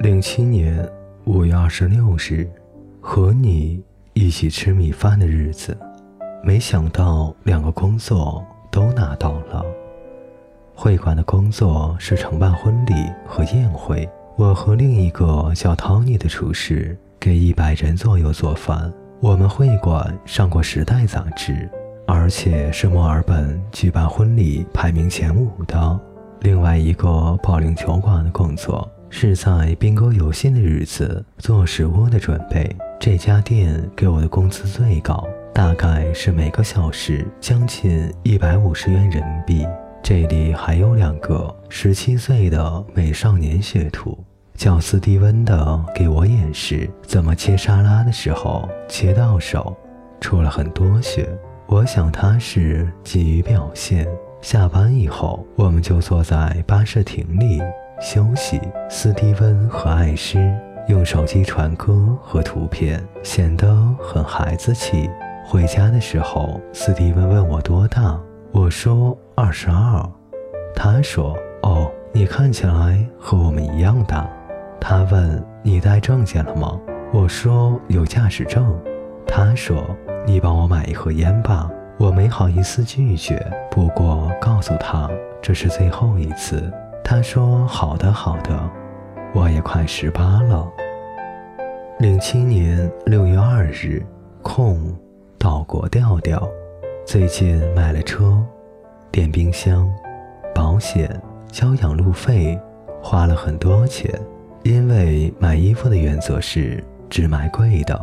零七年五月二十六日，和你一起吃米饭的日子，没想到两个工作都拿到了。会馆的工作是承办婚礼和宴会，我和另一个叫 Tony 的厨师给一百人左右做饭。我们会馆上过《时代》杂志，而且是墨尔本举办婚礼排名前五的。另外一个保龄球馆的工作是在兵哥有信的日子做食物的准备。这家店给我的工资最高，大概是每个小时将近一百五十元人民币。这里还有两个十七岁的美少年学徒，叫斯蒂温的，给我演示怎么切沙拉的时候切到手，出了很多血。我想他是急于表现。下班以后，我们就坐在巴士亭里休息。斯蒂温和艾诗用手机传歌和图片，显得很孩子气。回家的时候，斯蒂文问我多大，我说二十二。他说：“哦，你看起来和我们一样大。”他问：“你带证件了吗？”我说：“有驾驶证。”他说：“你帮我买一盒烟吧。”我没好意思拒绝，不过告诉他这是最后一次。他说：“好的，好的。”我也快十八了。零七年六月二日，空，岛国调调。最近买了车，电冰箱，保险，交养路费，花了很多钱。因为买衣服的原则是只买贵的，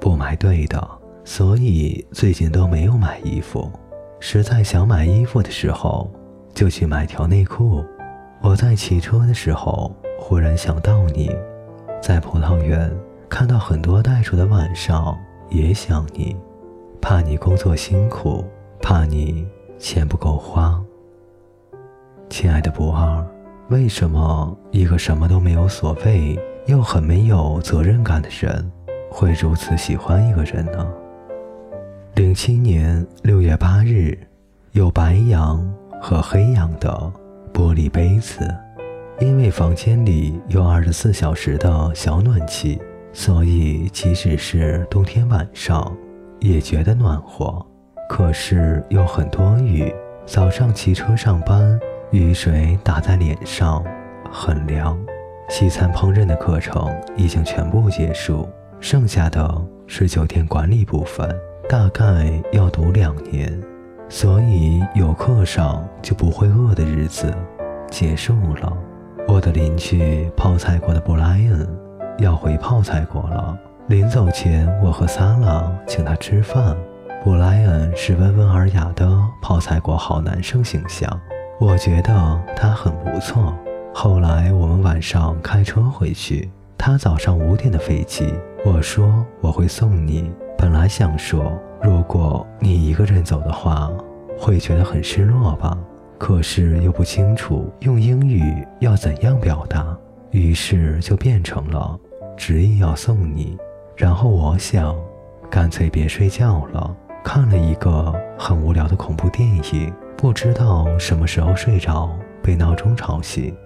不买对的。所以最近都没有买衣服，实在想买衣服的时候，就去买条内裤。我在骑车的时候，忽然想到你，在葡萄园看到很多袋鼠的晚上，也想你，怕你工作辛苦，怕你钱不够花。亲爱的不二，为什么一个什么都没有所谓又很没有责任感的人，会如此喜欢一个人呢？零七年六月八日，有白羊和黑羊的玻璃杯子。因为房间里有二十四小时的小暖气，所以即使是冬天晚上也觉得暖和。可是有很多雨，早上骑车上班，雨水打在脸上，很凉。西餐烹饪的课程已经全部结束，剩下的是酒店管理部分。大概要读两年，有课上就不会饿的日子结束了。我的邻居泡菜国的布莱恩要回泡菜国了。临走前，我和萨拉请他吃饭。布莱恩是温文尔雅的泡菜国好男生形象，我觉得他很不错。后来我们晚上开车回去，他早上五点的飞机。我说我会送你。本来想说，如果你一个人走的话，会觉得很失落吧？可是又不清楚用英语要怎样表达，于是就变成了执意要送你。然后我想，干脆别睡觉了，看了一个很无聊的恐怖电影，不知道什么时候睡着，被闹钟吵醒。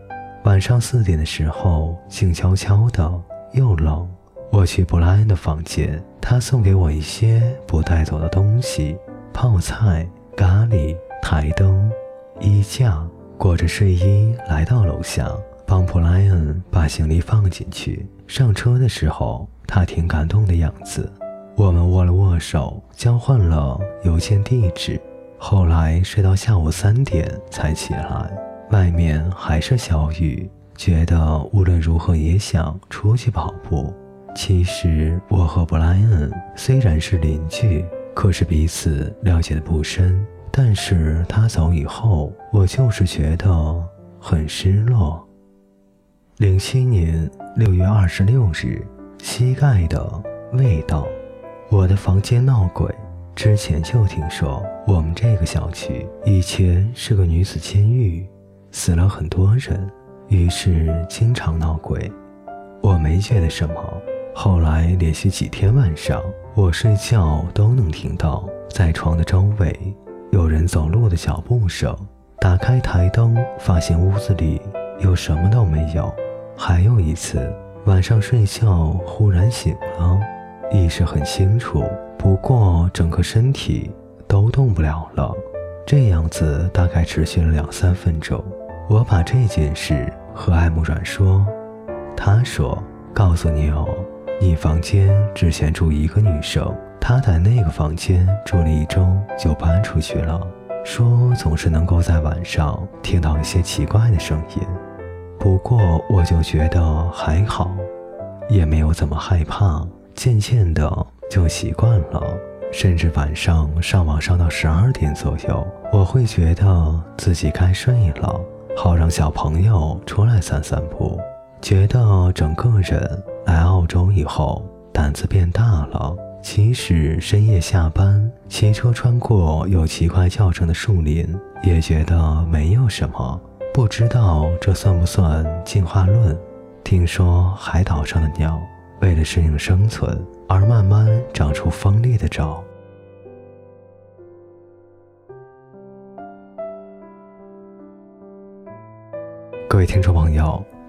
晚上四点的时候，静悄悄的，又冷。我去布莱恩的房间，他送给我一些不带走的东西：泡菜、咖喱、台灯、衣架。裹着睡衣来到楼下，帮布莱恩把行李放进去。上车的时候，他挺感动的样子。我们握了握手，交换了邮件地址。后来睡到下午三点才起来，外面还是小雨，觉得无论如何也想出去跑步。其实我和布莱恩虽然是邻居，可是彼此了解的不深。但是他走以后，我就是觉得很失落。零七年六月二十六日，膝盖的味道。我的房间闹鬼，之前就听说我们这个小区以前是个女子监狱，死了很多人，于是经常闹鬼。我没觉得什么。后来连续几天晚上，我睡觉都能听到在床的周围有人走路的脚步声。打开台灯，发现屋子里又什么都没有。还有一次，晚上睡觉忽然醒了，意识很清楚，不过整个身体都动不了了。这样子大概持续了两三分钟。我把这件事和艾木软说，他说：“告诉你哦，你房间之前住一个女生，她在那个房间住了一周就搬出去了，说总是能够在晚上听到一些奇怪的声音。”不过我就觉得还好，也没有怎么害怕，渐渐的就习惯了。甚至晚上上网上到十二点左右，我会觉得自己该睡了，好让小朋友出来散散步。觉得整个人来澳洲以后胆子变大了。即使深夜下班，骑车穿过有奇怪叫声的树林，也觉得没有什么。不知道这算不算进化论？听说海岛上的鸟为了适应生存而慢慢长出锋利的爪。各位听众朋友，